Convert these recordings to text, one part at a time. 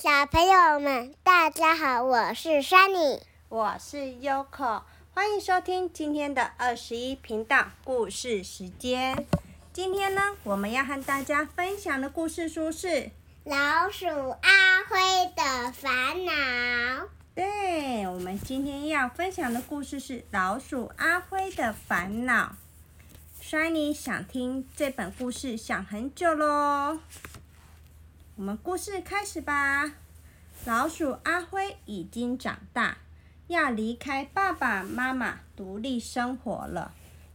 小朋友们，大家好，我是 Sunny，我是 Yoko，欢迎收听今天的二十一频道故事时间。今天呢，我们要和大家分享的故事书是《老鼠阿辉的烦恼》。对，我们今天要分享的故事是《老鼠阿辉的烦恼》。Sunny 想听这本故事想很久喽。我们故事开始吧。老鼠阿辉已经长大，要离开爸爸妈妈，独立生活了。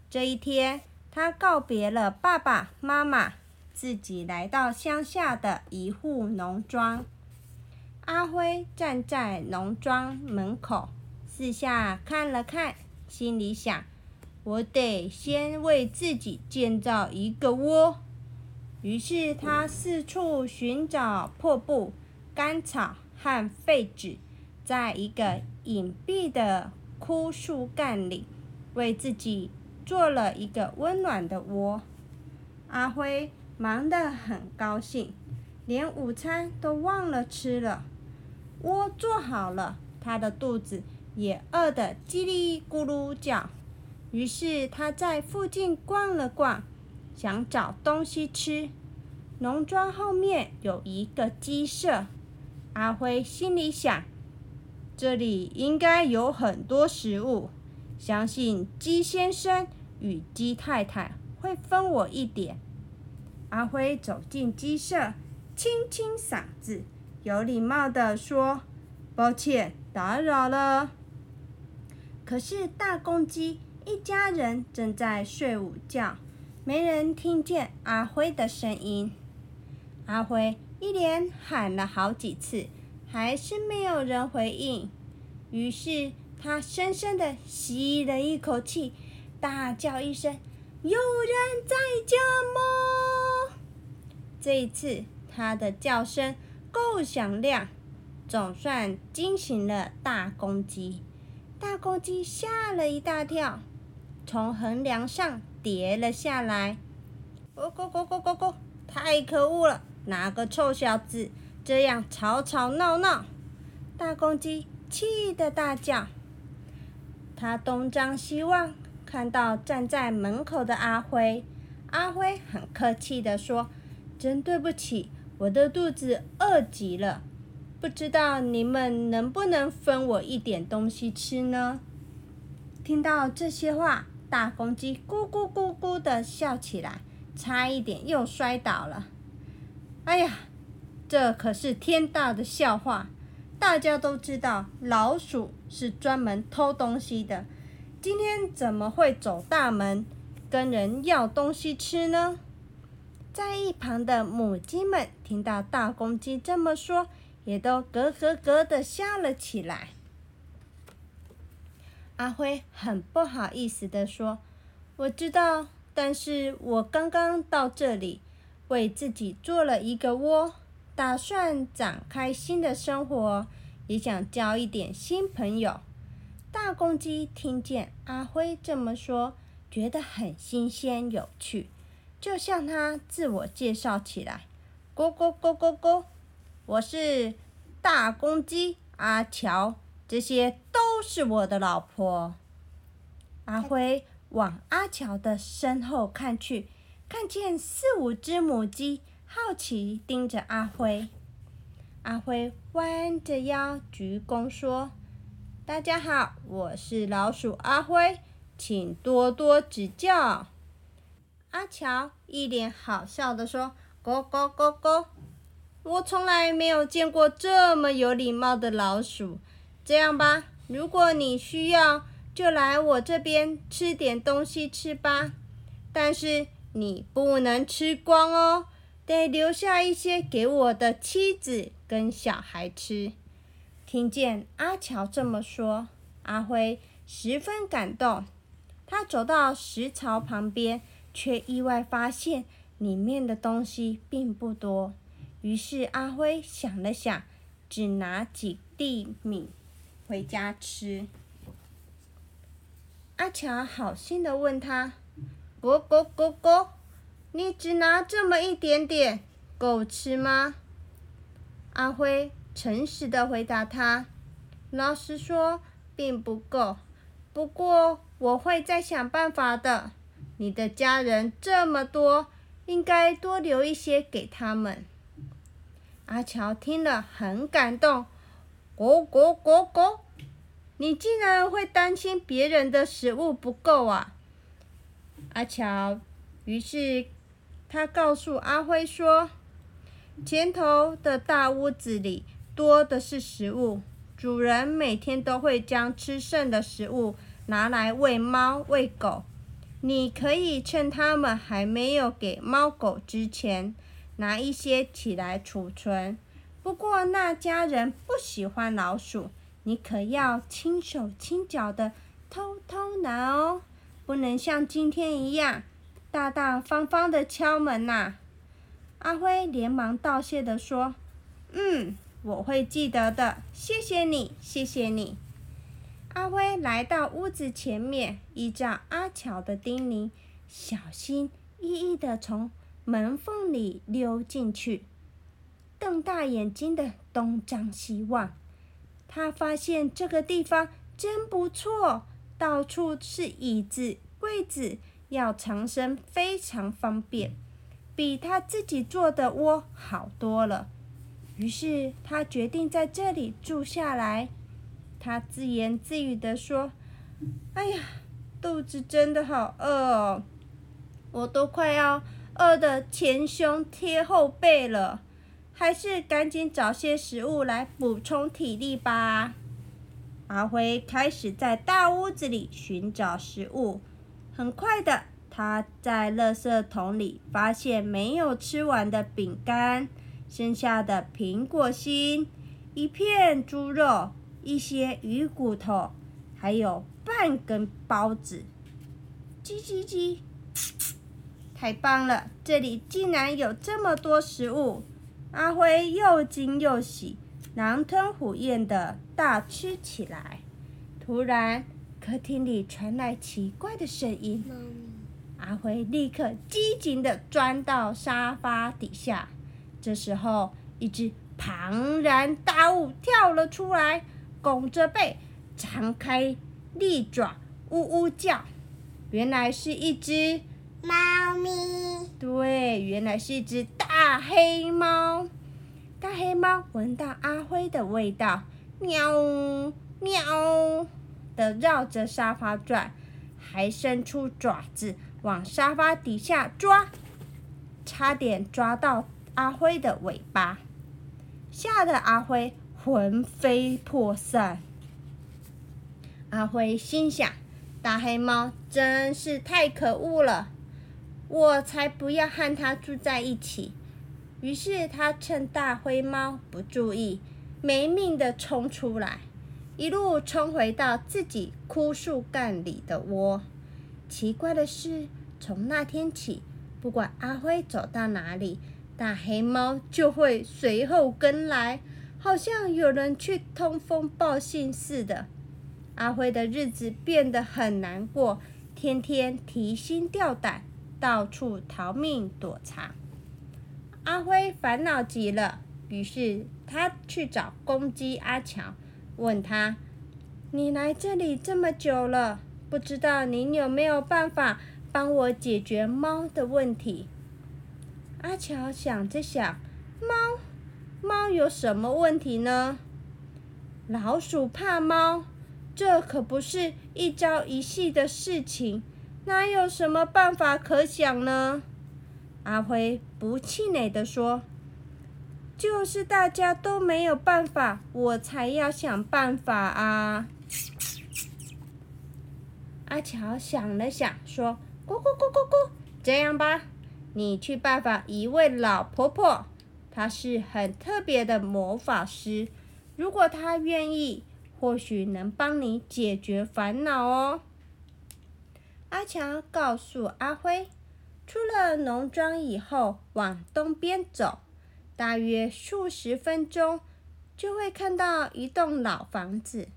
这一天，他告别了爸爸妈妈，自己来到乡下的一户农庄。阿辉站在农庄门口，四下看了看，心里想：“我得先为自己建造一个窝。”于是他四处寻找破布、干草和废纸，在一个隐蔽的枯树干里，为自己做了一个温暖的窝。阿辉忙得很高兴，连午餐都忘了吃了。窝做好了，他的肚子也饿得叽里咕噜叫。于是他在附近逛了逛。想找东西吃，农庄后面有一个鸡舍。阿辉心里想：这里应该有很多食物，相信鸡先生与鸡太太会分我一点。阿辉走进鸡舍，清清嗓子，有礼貌地说：“抱歉，打扰了。”可是大公鸡一家人正在睡午觉。没人听见阿辉的声音。阿辉一连喊了好几次，还是没有人回应。于是他深深的吸了一口气，大叫一声：“有人在家吗？”这一次他的叫声够响亮，总算惊醒了大公鸡。大公鸡吓了一大跳，从横梁上。跌了下来，咕咕咕咕咕咕！太可恶了，哪个臭小子这样吵吵闹闹？大公鸡气得大叫。他东张西望，看到站在门口的阿辉。阿辉很客气地说：“真对不起，我的肚子饿极了，不知道你们能不能分我一点东西吃呢？”听到这些话。大公鸡咕咕咕咕的笑起来，差一点又摔倒了。哎呀，这可是天大的笑话！大家都知道老鼠是专门偷东西的，今天怎么会走大门跟人要东西吃呢？在一旁的母鸡们听到大公鸡这么说，也都咯咯咯的笑了起来。阿辉很不好意思地说：“我知道，但是我刚刚到这里，为自己做了一个窝，打算展开新的生活，也想交一点新朋友。”大公鸡听见阿辉这么说，觉得很新鲜有趣，就向他自我介绍起来：“咕咕咕咕咕，我是大公鸡阿乔。”这些都是我的老婆。阿辉往阿乔的身后看去，看见四五只母鸡好奇盯着阿辉。阿辉弯着腰鞠躬说：“大家好，我是老鼠阿辉，请多多指教。”阿乔一脸好笑的说：“咕咕咕咕，我从来没有见过这么有礼貌的老鼠。”这样吧，如果你需要，就来我这边吃点东西吃吧。但是你不能吃光哦，得留下一些给我的妻子跟小孩吃。听见阿乔这么说，阿辉十分感动。他走到石槽旁边，却意外发现里面的东西并不多。于是阿辉想了想，只拿几粒米。回家吃。阿乔好心的问他：“咕咕咕咕，你只拿这么一点点，够吃吗？”阿辉诚实的回答他：“老实说，并不够。不过我会再想办法的。你的家人这么多，应该多留一些给他们。”阿乔听了很感动，果果果果，你竟然会担心别人的食物不够啊！阿乔于是他告诉阿辉说：“前头的大屋子里多的是食物，主人每天都会将吃剩的食物拿来喂猫喂狗，你可以趁他们还没有给猫狗之前。”拿一些起来储存。不过那家人不喜欢老鼠，你可要轻手轻脚的偷偷拿哦，不能像今天一样大大方方的敲门呐。阿辉连忙道谢的说：“嗯，我会记得的，谢谢你，谢谢你。”阿辉来到屋子前面，依照阿乔的叮咛，小心翼翼的从。门缝里溜进去，瞪大眼睛的东张西望。他发现这个地方真不错，到处是椅子、柜子，要藏身非常方便，比他自己做的窝好多了。于是他决定在这里住下来。他自言自语的说：“哎呀，肚子真的好饿哦，我都快要……”饿得前胸贴后背了，还是赶紧找些食物来补充体力吧。阿辉开始在大屋子里寻找食物，很快的，他在垃圾桶里发现没有吃完的饼干、剩下的苹果心、一片猪肉、一些鱼骨头，还有半根包子。叽叽叽。太棒了！这里竟然有这么多食物，阿辉又惊又喜，狼吞虎咽的大吃起来。突然，客厅里传来奇怪的声音，阿辉立刻机警地钻到沙发底下。这时候，一只庞然大物跳了出来，拱着背，张开利爪，呜呜叫。原来是一只。猫咪，原来是一只大黑猫。大黑猫闻到阿辉的味道，喵喵的绕着沙发转，还伸出爪子往沙发底下抓，差点抓到阿辉的尾巴，吓得阿辉魂飞魄散。阿辉心想：大黑猫真是太可恶了。我才不要和他住在一起。于是他趁大灰猫不注意，没命的冲出来，一路冲回到自己枯树干里的窝。奇怪的是，从那天起，不管阿辉走到哪里，大黑猫就会随后跟来，好像有人去通风报信似的。阿辉的日子变得很难过，天天提心吊胆。到处逃命躲藏，阿辉烦恼极了。于是他去找公鸡阿乔，问他：“你来这里这么久了，不知道您有没有办法帮我解决猫的问题？”阿乔想着想：“猫，猫有什么问题呢？老鼠怕猫，这可不是一朝一夕的事情。”哪有什么办法可想呢？阿辉不气馁地说：“就是大家都没有办法，我才要想办法啊！”阿乔想了想，说：“咕咕咕咕咕，这样吧，你去拜访一位老婆婆，她是很特别的魔法师，如果她愿意，或许能帮你解决烦恼哦。”阿强告诉阿辉，出了农庄以后，往东边走，大约数十分钟，就会看到一栋老房子。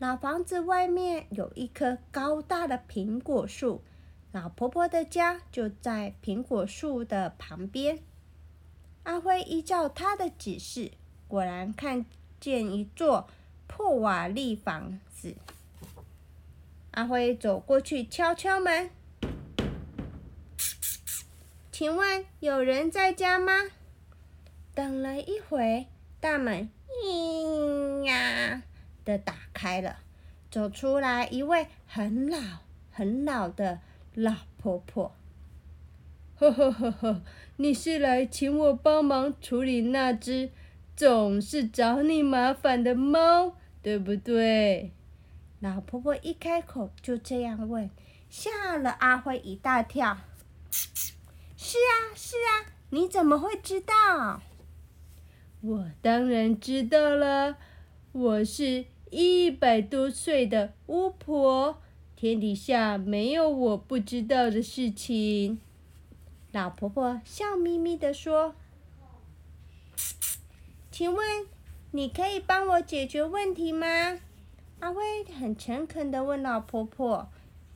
老房子外面有一棵高大的苹果树，老婆婆的家就在苹果树的旁边。阿辉依照他的指示，果然看见一座破瓦砾房子。阿辉走过去敲敲门，请问有人在家吗？等了一会，大门“咿呀”的打开了，走出来一位很老很老的老婆婆。呵呵呵呵，你是来请我帮忙处理那只总是找你麻烦的猫，对不对？老婆婆一开口就这样问，吓了阿辉一大跳。是啊，是啊，你怎么会知道？我当然知道了，我是一百多岁的巫婆，天底下没有我不知道的事情。老婆婆笑眯眯地说：“ 请问，你可以帮我解决问题吗？”阿辉很诚恳的问老婆婆。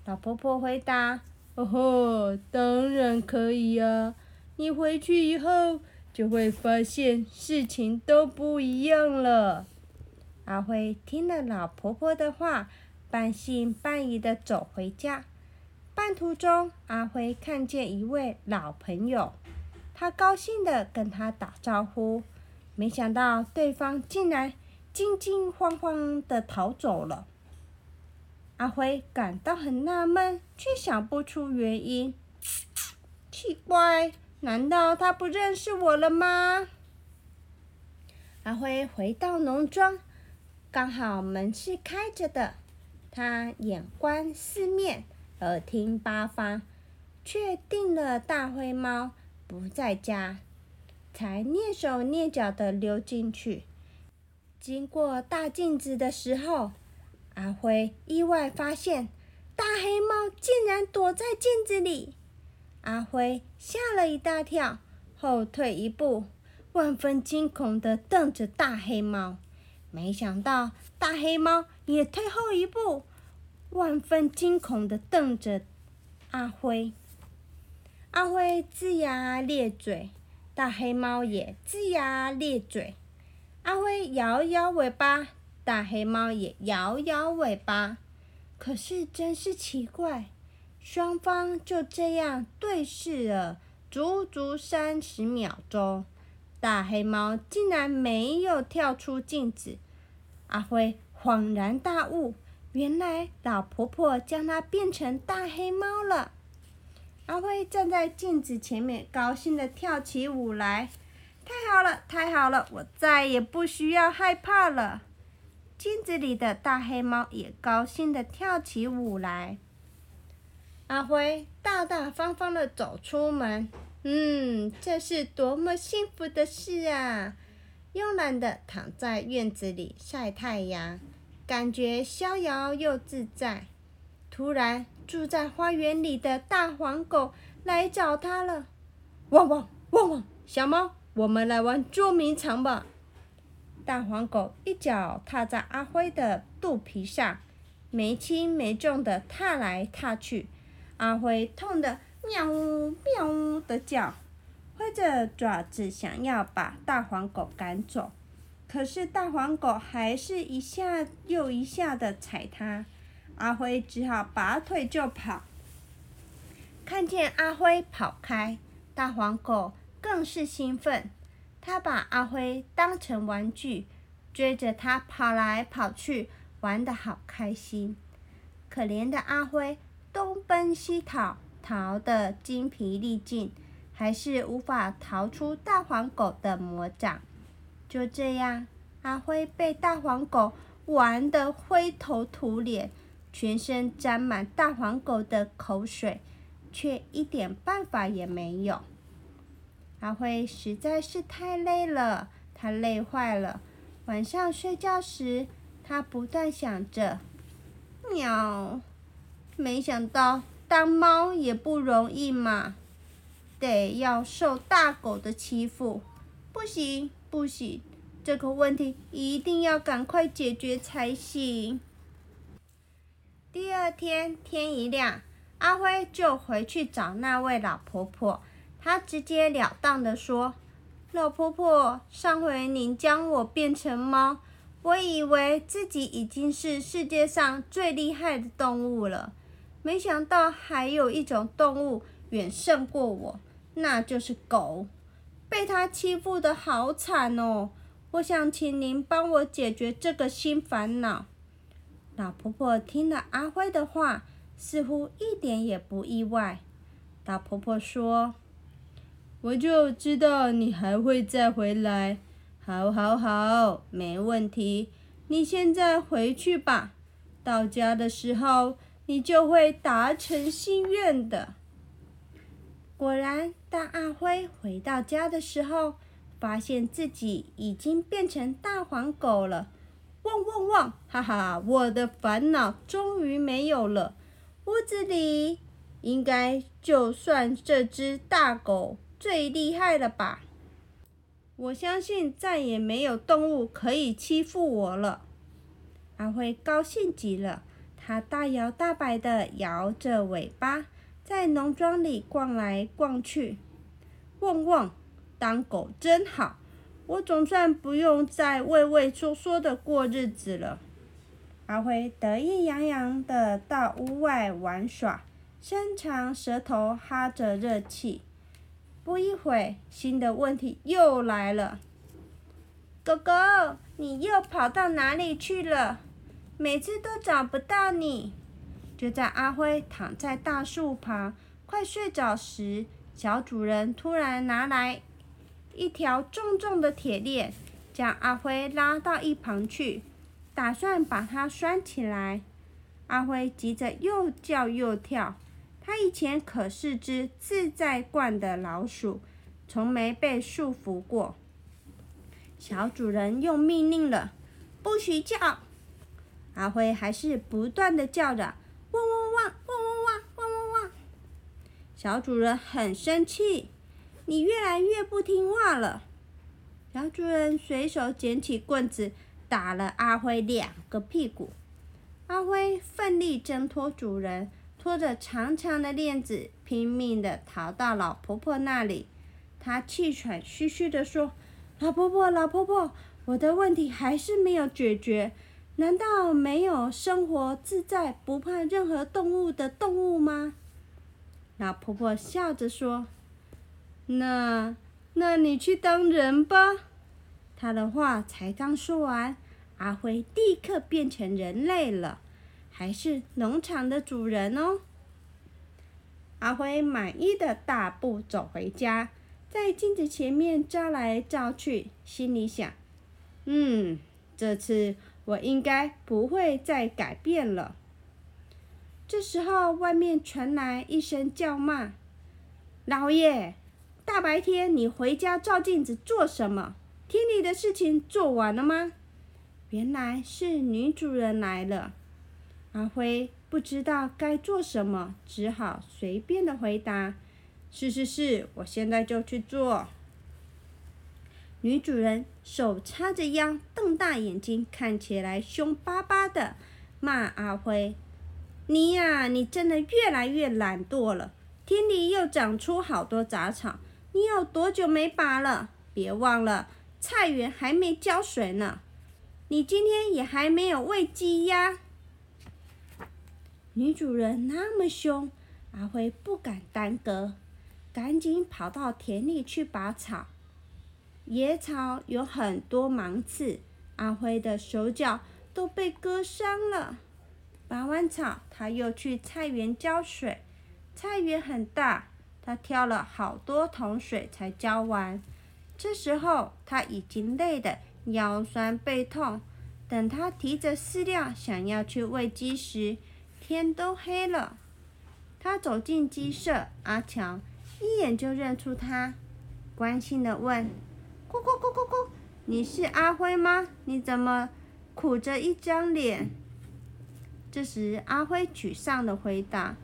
老婆婆回答：“哦吼，当然可以呀！你回去以后。”就会发现事情都不一样了。阿辉听了老婆婆的话，半信半疑的走回家。半途中，阿辉看见一位老朋友，他高兴的跟他打招呼，没想到对方竟然惊惊慌慌的逃走了。阿辉感到很纳闷，却想不出原因。奇怪。难道他不认识我了吗？阿辉回到农庄，刚好门是开着的。他眼观四面，耳听八方，确定了大灰猫不在家，才蹑手蹑脚的溜进去。经过大镜子的时候，阿辉意外发现，大黑猫竟然躲在镜子里。阿辉吓了一大跳，后退一步，万分惊恐的瞪着大黑猫。没想到大黑猫也退后一步，万分惊恐的瞪着阿辉。阿辉龇牙咧嘴，大黑猫也龇牙咧嘴。阿辉摇摇尾巴，大黑猫也摇摇尾巴。可是真是奇怪。双方就这样对视了足足三十秒钟，大黑猫竟然没有跳出镜子。阿辉恍然大悟，原来老婆婆将它变成大黑猫了。阿辉站在镜子前面，高兴的跳起舞来。太好了，太好了，我再也不需要害怕了。镜子里的大黑猫也高兴的跳起舞来。阿辉大大方方的走出门，嗯，这是多么幸福的事啊！慵懒的躺在院子里晒太阳，感觉逍遥又自在。突然，住在花园里的大黄狗来找他了。汪汪汪汪！小猫，我们来玩捉迷藏吧！大黄狗一脚踏在阿辉的肚皮上，没轻没重的踏来踏去。阿辉痛得喵呜喵呜的叫，挥着爪子想要把大黄狗赶走，可是大黄狗还是一下又一下的踩它，阿辉只好拔腿就跑。看见阿辉跑开，大黄狗更是兴奋，它把阿辉当成玩具，追着它跑来跑去，玩得好开心。可怜的阿辉。东奔西逃，逃得精疲力尽，还是无法逃出大黄狗的魔掌。就这样，阿辉被大黄狗玩得灰头土脸，全身沾满大黄狗的口水，却一点办法也没有。阿辉实在是太累了，他累坏了。晚上睡觉时，他不断想着：喵。没想到当猫也不容易嘛，得要受大狗的欺负，不行不行，这个问题一定要赶快解决才行。第二天天一亮，阿辉就回去找那位老婆婆，他直截了当的说：“老婆婆，上回您将我变成猫，我以为自己已经是世界上最厉害的动物了，没想到还有一种动物远胜过我，那就是狗。被它欺负的好惨哦！我想请您帮我解决这个新烦恼。老婆婆听了阿辉的话，似乎一点也不意外。老婆婆说。我就知道你还会再回来，好，好，好，没问题。你现在回去吧，到家的时候你就会达成心愿的。果然，当阿辉回到家的时候，发现自己已经变成大黄狗了。汪汪汪！哈哈，我的烦恼终于没有了。屋子里应该就算这只大狗。最厉害了吧！我相信再也没有动物可以欺负我了。阿辉高兴极了，他大摇大摆地摇着尾巴，在农庄里逛来逛去。汪汪，当狗真好！我总算不用再畏畏缩缩的过日子了。阿辉得意洋洋地到屋外玩耍，伸长舌头哈着热气。不一会，新的问题又来了。狗狗，你又跑到哪里去了？每次都找不到你。就在阿辉躺在大树旁快睡着时，小主人突然拿来一条重重的铁链，将阿辉拉到一旁去，打算把它拴起来。阿辉急着又叫又跳。他以前可是只自在惯的老鼠，从没被束缚过。小主人又命令了，不许叫。阿辉还是不断的叫着，汪汪汪，汪汪汪，汪汪汪。小主人很生气，你越来越不听话了。小主人随手捡起棍子，打了阿辉两个屁股。阿辉奋力挣脱主人。拖着长长的链子，拼命的逃到老婆婆那里。她气喘吁吁的说：“老婆婆，老婆婆，我的问题还是没有解决。难道没有生活自在、不怕任何动物的动物吗？”老婆婆笑着说：“那，那你去当人吧。”她的话才刚说完，阿辉立刻变成人类了。还是农场的主人哦。阿辉满意的大步走回家，在镜子前面照来照去，心里想：“嗯，这次我应该不会再改变了。”这时候，外面传来一声叫骂：“老爷，大白天你回家照镜子做什么？田里的事情做完了吗？”原来是女主人来了。阿辉不知道该做什么，只好随便的回答：“是是是，我现在就去做。”女主人手叉着腰，瞪大眼睛，看起来凶巴巴的，骂阿辉：“你呀，你真的越来越懒惰了！田里又长出好多杂草，你有多久没拔了？别忘了，菜园还没浇水呢。你今天也还没有喂鸡呀。”女主人那么凶，阿辉不敢耽搁，赶紧跑到田里去拔草。野草有很多芒刺，阿辉的手脚都被割伤了。拔完草，他又去菜园浇水。菜园很大，他挑了好多桶水才浇完。这时候他已经累得腰酸背痛。等他提着饲料想要去喂鸡时，天都黑了，他走进鸡舍，阿强一眼就认出他，关心的问：“咕咕咕咕咕，你是阿辉吗？你怎么苦着一张脸？”这时，阿辉沮丧的回答：“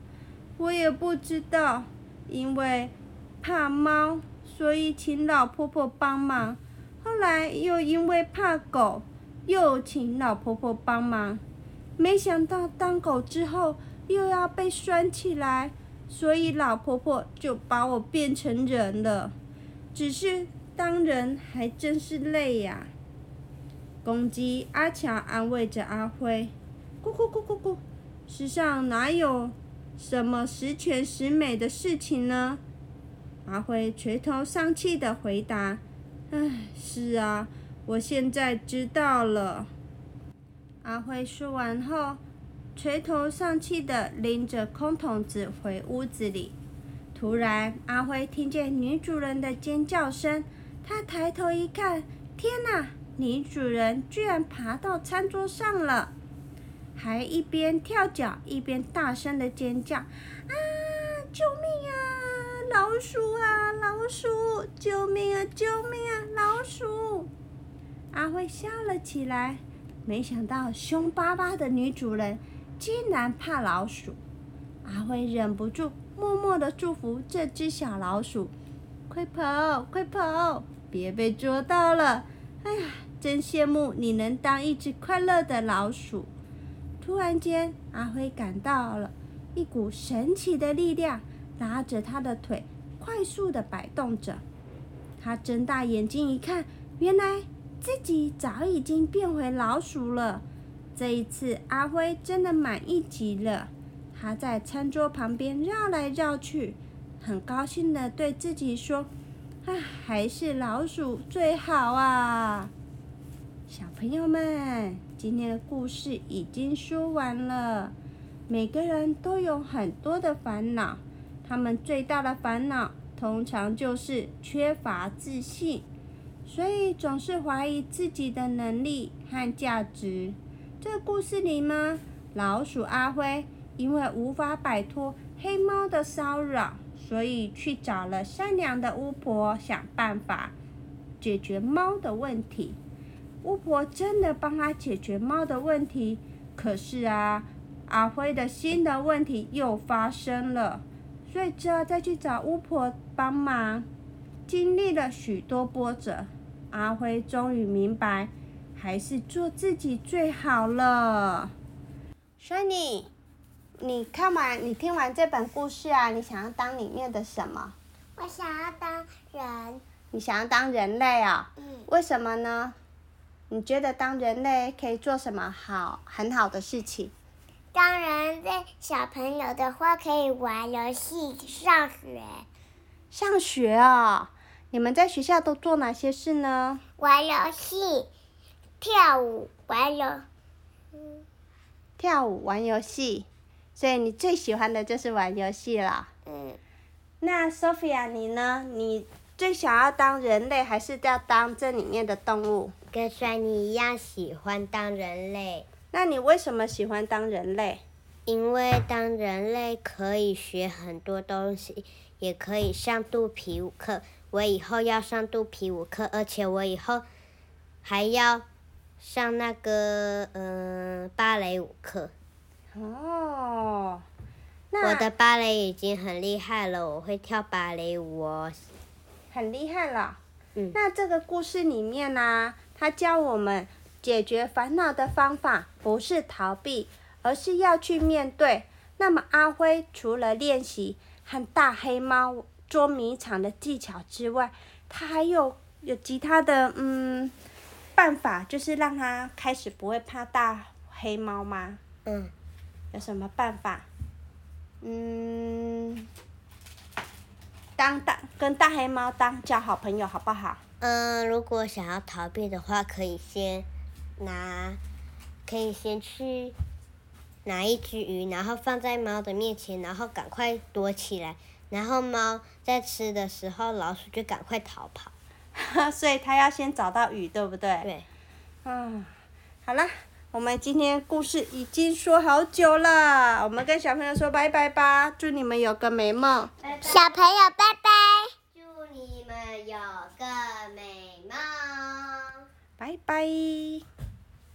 我也不知道，因为怕猫，所以请老婆婆帮忙。后来又因为怕狗，又请老婆婆帮忙。”没想到当狗之后又要被拴起来，所以老婆婆就把我变成人了。只是当人还真是累呀。公鸡阿乔安慰着阿辉：“咕咕咕咕咕，世上哪有什么十全十美的事情呢？”阿辉垂头丧气的回答：“唉，是啊，我现在知道了。”阿辉说完后，垂头丧气的拎着空桶子回屋子里。突然，阿辉听见女主人的尖叫声。他抬头一看，天哪！女主人居然爬到餐桌上了，还一边跳脚一边大声的尖叫：“啊！救命啊！老鼠啊！老鼠！救命啊！救命啊！老鼠！”阿辉笑了起来，没想到凶巴巴的女主人竟然怕老鼠。阿辉忍不住。默默的祝福这只小老鼠，快跑，快跑，别被捉到了！哎呀，真羡慕你能当一只快乐的老鼠。突然间，阿辉感到了一股神奇的力量，拉着他的腿快速的摆动着。他睁大眼睛一看，原来自己早已经变回老鼠了。这一次，阿辉真的满意极了。他在餐桌旁边绕来绕去，很高兴的对自己说：“唉，还是老鼠最好啊！”小朋友们，今天的故事已经说完了。每个人都有很多的烦恼，他们最大的烦恼通常就是缺乏自信，所以总是怀疑自己的能力和价值。这故事里呢，老鼠阿辉。因为无法摆脱黑猫的骚扰，所以去找了善良的巫婆想办法解决猫的问题。巫婆真的帮他解决猫的问题，可是啊，阿辉的新的问题又发生了，所以只好再去找巫婆帮忙。经历了许多波折，阿辉终于明白，还是做自己最好了。Shiny。你看完，你听完这本故事啊，你想要当里面的什么？我想要当人。你想要当人类啊？嗯。为什么呢？你觉得当人类可以做什么好很好的事情？当人类小朋友的话，可以玩游戏、上学。上学啊？你们在学校都做哪些事呢？玩游戏、跳舞、玩游。跳舞、玩游戏。所以你最喜欢的就是玩游戏了。嗯。那 Sophia，你呢？你最想要当人类，还是要当这里面的动物？跟酸你一样喜欢当人类。那你为什么喜欢当人类？因为当人类可以学很多东西，也可以上肚皮舞课。我以后要上肚皮舞课，而且我以后还要上那个嗯芭蕾舞课。哦，我的芭蕾已经很厉害了，我会跳芭蕾舞哦。很厉害了。嗯。那这个故事里面呢，他教我们解决烦恼的方法不是逃避，而是要去面对。那么阿辉除了练习和大黑猫捉迷藏的技巧之外，他还有有其他的嗯办法，就是让他开始不会怕大黑猫吗？嗯。有什么办法？嗯，当大跟大黑猫当交好朋友好不好？嗯，如果想要逃避的话，可以先拿，可以先去拿一只鱼，然后放在猫的面前，然后赶快躲起来，然后猫在吃的时候，老鼠就赶快逃跑。所以它要先找到鱼，对不对？对。嗯，好了。我们今天故事已经说好久了，我们跟小朋友说拜拜吧，祝你们有个美梦。小朋友拜拜，祝你们有个美梦。拜拜。